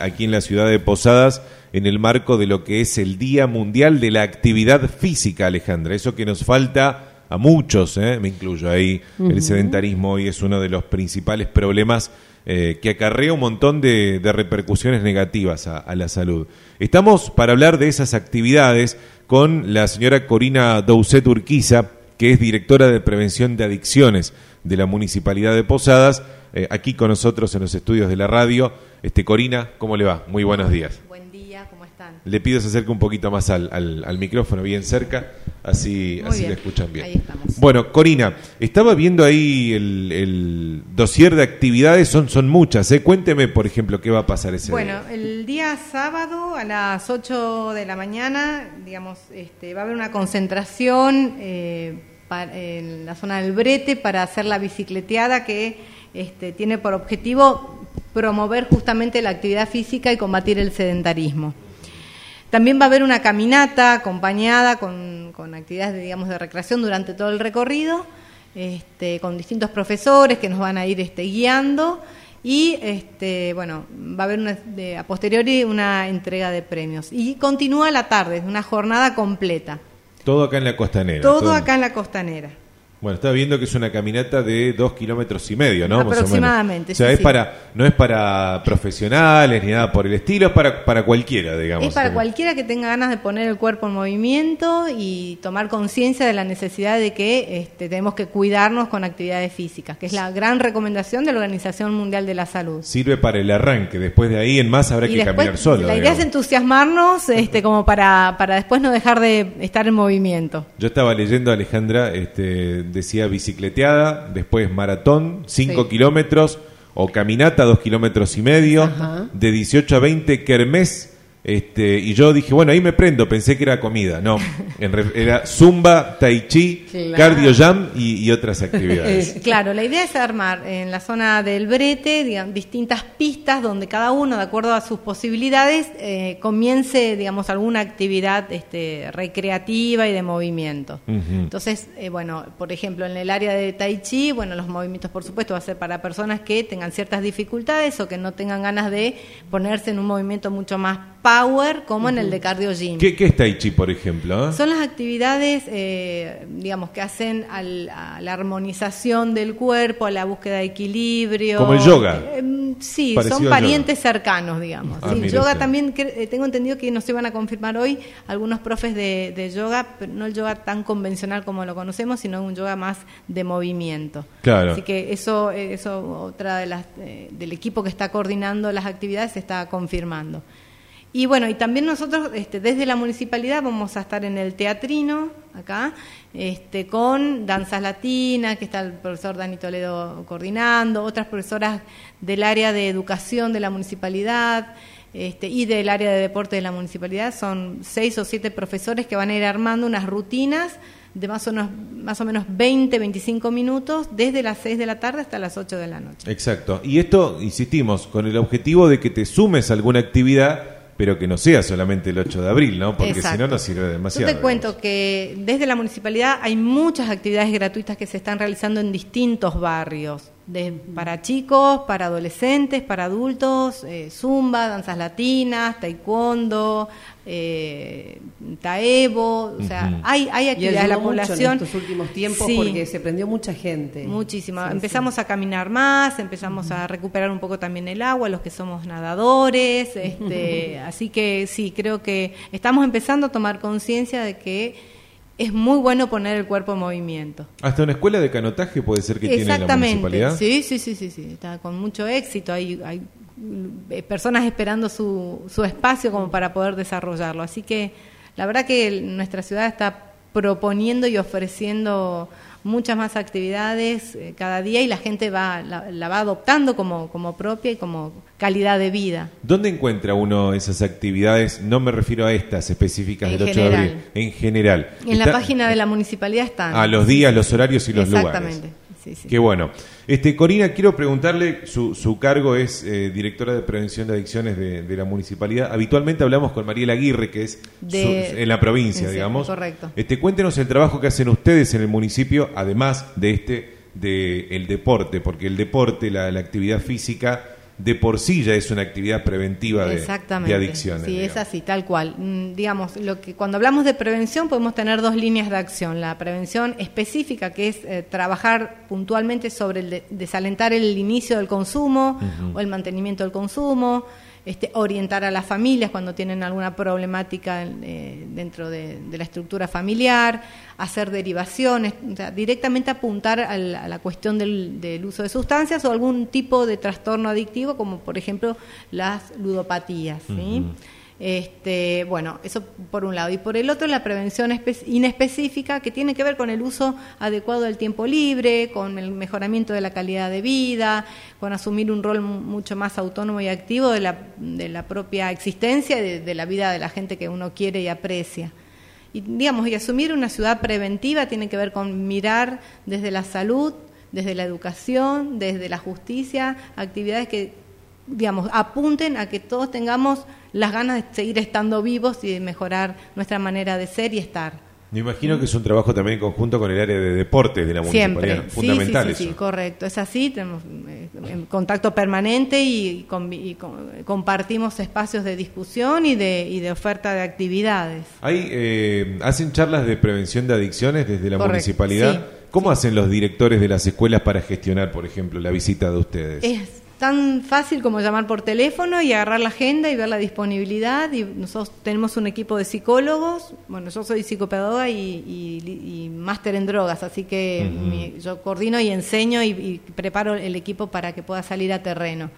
aquí en la ciudad de Posadas en el marco de lo que es el Día Mundial de la Actividad Física, Alejandra. Eso que nos falta a muchos, ¿eh? me incluyo ahí, el sedentarismo hoy es uno de los principales problemas eh, que acarrea un montón de, repercusiones negativas a, la salud. Estamos para hablar de esas actividades con la señora Corina Doucet Urquiza, que es directora de Prevención de Adicciones de la Municipalidad de Posadas, eh, aquí con nosotros en los estudios de la radio. Este, Corina, ¿cómo le va? Muy buenos días. Buen día, ¿cómo están? Le pido se acerque un poquito más al, al, micrófono, bien cerca, así, así le escuchan bien. Ahí estamos. Bueno, Corina, estaba viendo ahí el, el dossier de actividades, son, son muchas. ¿eh? Cuénteme, por ejemplo, qué va a pasar ese día. Bueno, el día sábado a las 8 de la mañana, digamos, este, va a haber una concentración eh, en la zona del Brete para hacer la bicicleteada que este, tiene por objetivo promover justamente la actividad física y combatir el sedentarismo. También va a haber una caminata acompañada con, actividades digamos, de recreación durante todo el recorrido, este, con distintos profesores que nos van a ir este, guiando y bueno, va a haber una, a posteriori una entrega de premios. Y continúa la tarde, una jornada completa. Todo acá en la costanera. todo acá en la costanera. Bueno, está viendo que es una caminata de dos kilómetros y medio, ¿no? Aproximadamente. o, sea, es para, no es para profesionales ni nada por el estilo, es para, para cualquiera, digamos. Es para cualquiera que tenga ganas de poner el cuerpo en movimiento y tomar conciencia de la necesidad de que este, tenemos que cuidarnos con actividades físicas, que es la gran recomendación de la Organización Mundial de la Salud. Sirve para el arranque, después de ahí en más habrá que caminar solo. La idea es entusiasmarnos este, como para, para después no dejar de estar en movimiento. Yo estaba leyendo, Alejandra, este decía bicicleteada, después maratón, 5 kilómetros, o caminata, 2 kilómetros y medio, de 18 a 20 kermés, este, y yo dije, bueno, ahí me prendo, pensé que era comida. No, era zumba, tai chi, cardio jam y, otras actividades. claro, la idea es armar en la zona del brete digamos, distintas pistas donde cada uno, de acuerdo a sus posibilidades, eh, comience, digamos, alguna actividad este, recreativa y de movimiento. Entonces, eh, bueno, por ejemplo, en el área de tai chi, bueno, los movimientos, por supuesto, va a ser para personas que tengan ciertas dificultades o que no tengan ganas de ponerse en un movimiento mucho más power como en el de cardio gym. ¿Qué, qué es Tai Chi, por ejemplo? Son las actividades, eh, digamos, que hacen a la armonización del cuerpo, a la búsqueda de equilibrio. Como el yoga. Eh, sí, son parientes cercanos, digamos. Ah, yoga también, eh, tengo entendido que nos iban a confirmar hoy algunos profes de, yoga, pero no el yoga tan convencional como lo conocemos, sino un yoga más de movimiento. Claro. Así que eso, eso otra de las, del equipo que está coordinando las actividades se está confirmando. Y bueno, y también nosotros este, desde la municipalidad vamos a estar en el teatrino, acá, este, con danzas latinas, que está el profesor Dani Toledo coordinando, otras profesoras del área de educación de la municipalidad este, y del área de deporte de la municipalidad. Son seis o siete profesores que van a ir armando unas rutinas de más o, menos, más o menos 20, 25 minutos, desde las 6 de la tarde hasta las 8 de la noche. Exacto. Y esto, insistimos, con el objetivo de que te sumes a alguna actividad pero que no sea solamente el 8 de abril, ¿no? Porque si no, no sirve demasiado. Yo te cuento que desde la municipalidad hay muchas actividades gratuitas que se están realizando en distintos barrios para chicos, para adolescentes, para adultos, eh, zumba, danzas latinas, taekwondo, eh, taebo, o sea, hay, hay actividades de la población. en estos últimos tiempos porque se prendió mucha gente. Muchísima. empezamos a caminar más, empezamos a recuperar un poco también el agua, los que somos nadadores, este, así que sí, creo que estamos empezando a tomar conciencia de que es muy bueno poner el cuerpo en movimiento. Hasta una escuela de canotaje puede ser que tiene la municipalidad. Sí, sí, sí, sí, sí, está con mucho éxito. Hay, hay personas esperando su, su espacio como para poder desarrollarlo. Así que la verdad que nuestra ciudad está proponiendo y ofreciendo muchas más actividades eh, cada día y la gente va la, va adoptando como, como propia y como calidad de vida. ¿Dónde encuentra uno esas actividades? No me refiero a estas específicas del 8 de abril, en general. En la página de la municipalidad están. A los días, los horarios y los lugares. Exactamente. Qué bueno. Este, Corina, quiero preguntarle, su, su cargo es eh, directora de prevención de adicciones de, la municipalidad. Habitualmente hablamos con Mariela Aguirre, que es en la provincia, digamos. Correcto. Este, cuéntenos el trabajo que hacen ustedes en el municipio, además de este, de el deporte, porque el deporte, la, actividad física, de por sí ya es una actividad preventiva de, Exactamente. de adicciones. Sí, es así, tal cual. Mm, Digamos, lo que cuando hablamos de prevención podemos tener dos líneas de acción. La prevención específica, que es eh, trabajar puntualmente sobre el de- desalentar el inicio del consumo o el mantenimiento del consumo, este, orientar a las familias cuando tienen alguna problemática eh, dentro de, la estructura familiar, hacer derivaciones, o sea, directamente apuntar al- a la cuestión del, del uso de sustancias o algún tipo de trastorno adictivo, como por ejemplo las ludopatías. ¿sí? Este, bueno, eso por un lado. Y por el otro, la prevención espe- inespecífica, que tiene que ver con el uso adecuado del tiempo libre, con el mejoramiento de la calidad de vida, con asumir un rol mu- mucho más autónomo y activo de la, de la propia existencia y de, de la vida de la gente que uno quiere y aprecia. Y, digamos, y asumir una ciudad preventiva tiene que ver con mirar desde la salud, desde la educación, desde la justicia, actividades que, digamos, apunten a que todos tengamos las ganas de seguir estando vivos y de mejorar nuestra manera de ser y estar. Me imagino que es un trabajo también en conjunto con el área de deportes de la municipalidad. Siempre, Fundamental sí, sí, sí, eso. correcto. Es así, tenemos eh, contacto permanente y, convi- y con- compartimos espacios de discusión y de, y de oferta de actividades. Hay, eh, ¿Hacen charlas de prevención de adicciones desde la Correcto, municipalidad? sí, ¿Cómo hacen los directores de las escuelas para gestionar, por ejemplo, la visita de ustedes? Es tan fácil como llamar por teléfono y agarrar la agenda y ver la disponibilidad. Y nosotros tenemos un equipo de psicólogos. Bueno, yo soy psicopedagoga y, y- y máster en drogas, así que mi- yo coordino y enseño y, y preparo el equipo para que pueda salir a terreno.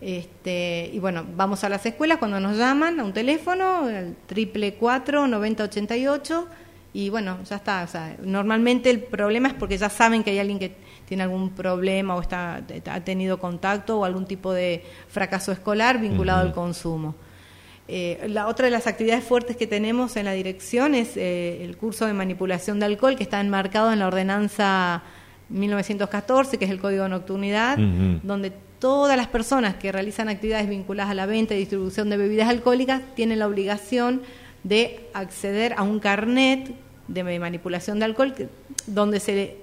Este, y bueno, vamos a las escuelas cuando nos llaman a un teléfono, el triple cuatro 9088 y bueno, ya está. O sea, normalmente el problema es porque ya saben que hay alguien que tiene algún problema o está, ha tenido contacto o algún tipo de fracaso escolar vinculado al consumo. Eh, la otra de las actividades fuertes que tenemos en la dirección es eh, el curso de manipulación de alcohol que está enmarcado en la ordenanza 1914, que es el Código de Nocturnidad, donde todas las personas que realizan actividades vinculadas a la venta y distribución de bebidas alcohólicas tienen la obligación de acceder a un carnet de manipulación de alcohol que- donde se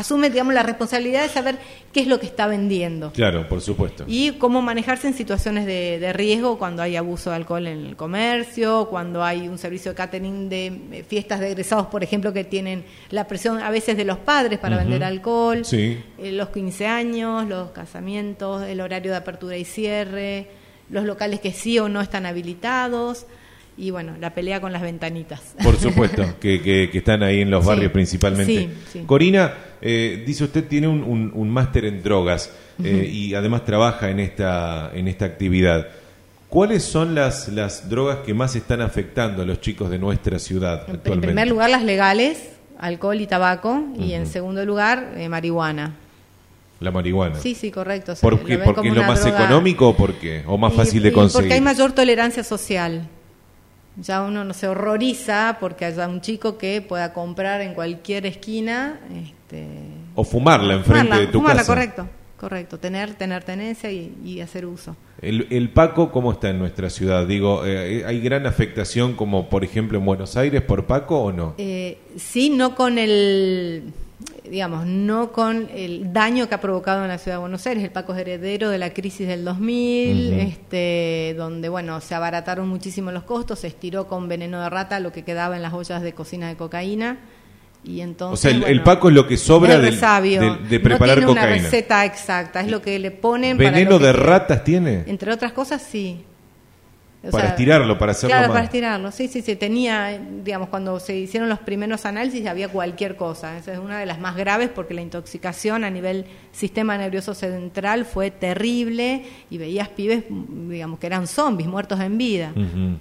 asume digamos la responsabilidad de saber qué es lo que está vendiendo Claro, por supuesto. y cómo manejarse en situaciones de, de riesgo cuando hay abuso de alcohol en el comercio, cuando hay un servicio de catering de eh, fiestas de egresados, por ejemplo, que tienen la presión a veces de los padres para vender alcohol, Sí. eh, los 15 años, los casamientos, el horario de apertura y cierre, los locales que sí o no están habilitados y bueno, la pelea con las ventanitas. Por supuesto, que, que- que están ahí en los Sí, barrios principalmente. sí, sí. Corina, eh, dice usted tiene un, un- un máster en drogas eh, y además trabaja en esta, en esta actividad. ¿Cuáles son las, las drogas que más están afectando a los chicos de nuestra ciudad En, en actualmente? primer lugar, las legales, alcohol y tabaco, y en segundo lugar, eh, marihuana. La marihuana. Sí, sí, correcto. se ¿Por lo qué? ¿Porque es lo más droga- económico o por qué? ¿O más Y- fácil de conseguir? Porque hay mayor tolerancia social. Ya uno no se horroriza porque haya un chico que pueda comprar en cualquier esquina. Este, O fumarla enfrente fumarla, de tu fumarla, casa. correcto, correcto. Tener, tener tenencia y, y hacer uso. El, el Paco, ¿cómo está en nuestra ciudad? Digo, eh, ¿hay gran afectación como, por ejemplo, en Buenos Aires por Paco o no? Eh, sí, no con el, digamos, no con el daño que ha provocado en la ciudad de Buenos Aires. El Paco es heredero de la crisis del 2000, Ujú. este, donde, bueno, se abarataron muchísimo los costos, se estiró con veneno de rata lo que quedaba en las ollas de cocina de cocaína. Y entonces, O sea, el- Paco es lo que sobra del- del- de preparar no tiene cocaína. una receta exacta, es lo que le ponen para ¿Veneno de ratas tiene? Entre otras cosas, sí. O Para sea, estirarlo, para hacerlo Claro, más- para estirarlo. Sí, sí, sí. Tenía, digamos, cuando se hicieron los primeros análisis había cualquier cosa. Esa es una de las más graves porque la intoxicación a nivel sistema nervioso central fue terrible y veías pibes, digamos, que eran zombies, muertos en vida.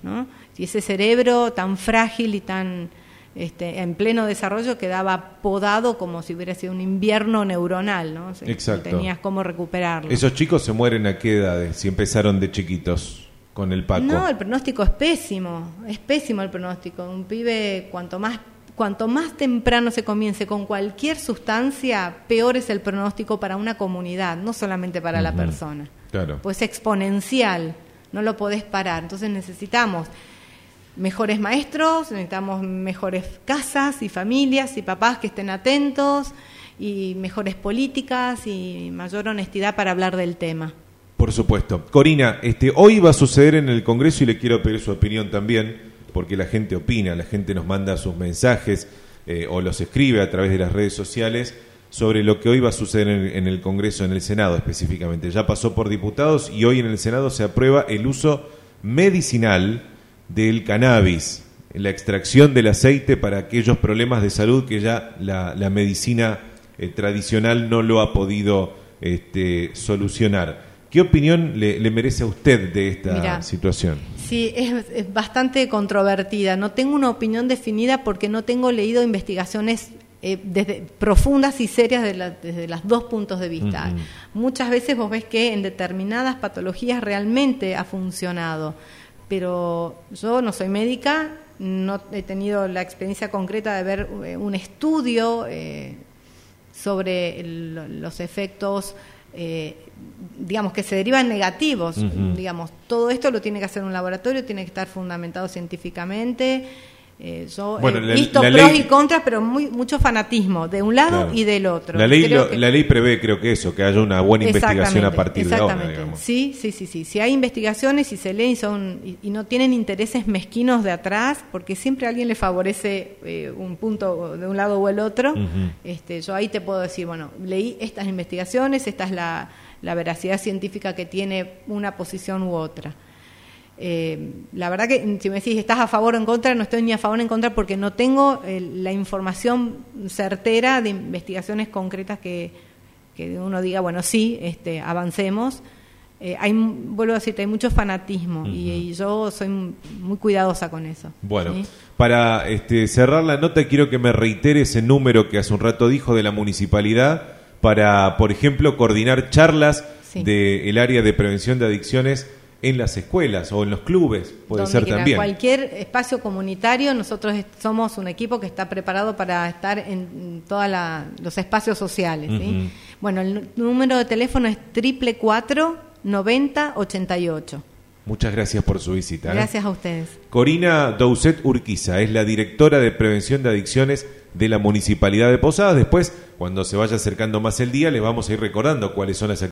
¿no? Y ese cerebro tan frágil y tan este, en pleno desarrollo quedaba podado como si hubiera sido un invierno neuronal, ¿no? O sea, Exacto. Tenías cómo recuperarlo. ¿Esos chicos se mueren a qué edades si empezaron de chiquitos con el Paco? No, el pronóstico es pésimo, es pésimo el pronóstico. Un pibe, cuanto más, cuanto más temprano se comience con cualquier sustancia, peor es el pronóstico para una comunidad, no solamente para la persona. Claro. Pues exponencial, no lo podés parar. Entonces necesitamos mejores maestros, necesitamos mejores casas y familias y papás que estén atentos y mejores políticas y mayor honestidad para hablar del tema. Por supuesto. Corina, este, hoy va a suceder en el Congreso y le quiero pedir su opinión también, porque la gente opina, la gente nos manda sus mensajes eh, o los escribe a través de las redes sociales sobre lo que hoy va a suceder en, el Congreso, en el Senado específicamente. Ya pasó por diputados y hoy en el Senado se aprueba el uso medicinal del cannabis, la extracción del aceite para aquellos problemas de salud que ya la, la medicina eh, tradicional no lo ha podido este, solucionar. ¿Qué opinión le, le, merece a usted de esta situación? Sí, es, es, bastante controvertida. No tengo una opinión definida porque no tengo leído investigaciones eh, desde, profundas y serias de la, desde los dos puntos de vista. Uh -huh. Muchas veces vos ves que en determinadas patologías realmente ha funcionado, pero yo no soy médica, no he tenido la experiencia concreta de ver eh, un estudio eh, sobre el, los efectos eh, digamos que se derivan negativos, uh -huh. digamos, todo esto lo tiene que hacer un laboratorio, tiene que estar fundamentado científicamente. Eh, yo bueno, he la, visto la pros ley... y contras, pero muy, mucho fanatismo de un lado claro. y del otro. La ley, lo, que... la ley prevé, creo que eso, que haya una buena investigación a partir de ahora. Digamos. Sí, sí, sí, sí. Si hay investigaciones y se leen y, son, y, y, no tienen intereses mezquinos de atrás, porque siempre a alguien le favorece eh, un punto de un lado o el otro, uh -huh. este, yo ahí te puedo decir, bueno, leí estas investigaciones, esta es la, la veracidad científica que tiene una posición u otra. Eh, la verdad que si me decís estás a favor o en contra, no estoy ni a favor ni en contra porque no tengo eh, la información certera de investigaciones concretas que, que uno diga, bueno, sí, este, avancemos. Eh, hay, vuelvo a decirte, hay mucho fanatismo uh -huh. y, y, yo soy muy cuidadosa con eso. Bueno, ¿sí? para este, cerrar la nota, quiero que me reitere ese número que hace un rato dijo de la municipalidad para, por ejemplo, coordinar charlas sí. del área de prevención de adicciones en las escuelas o en los clubes, puede Donde ser quiera, también. Cualquier espacio comunitario, nosotros somos un equipo que está preparado para estar en todos los espacios sociales. Uh -huh. ¿sí? Bueno, el número de teléfono es triple cuatro noventa ochenta y ocho. Muchas gracias por su visita. ¿eh? Gracias ¿eh? a ustedes. Corina Doucet Urquiza es la directora de prevención de adicciones de la Municipalidad de Posadas. Después, cuando se vaya acercando más el día, les vamos a ir recordando cuáles son las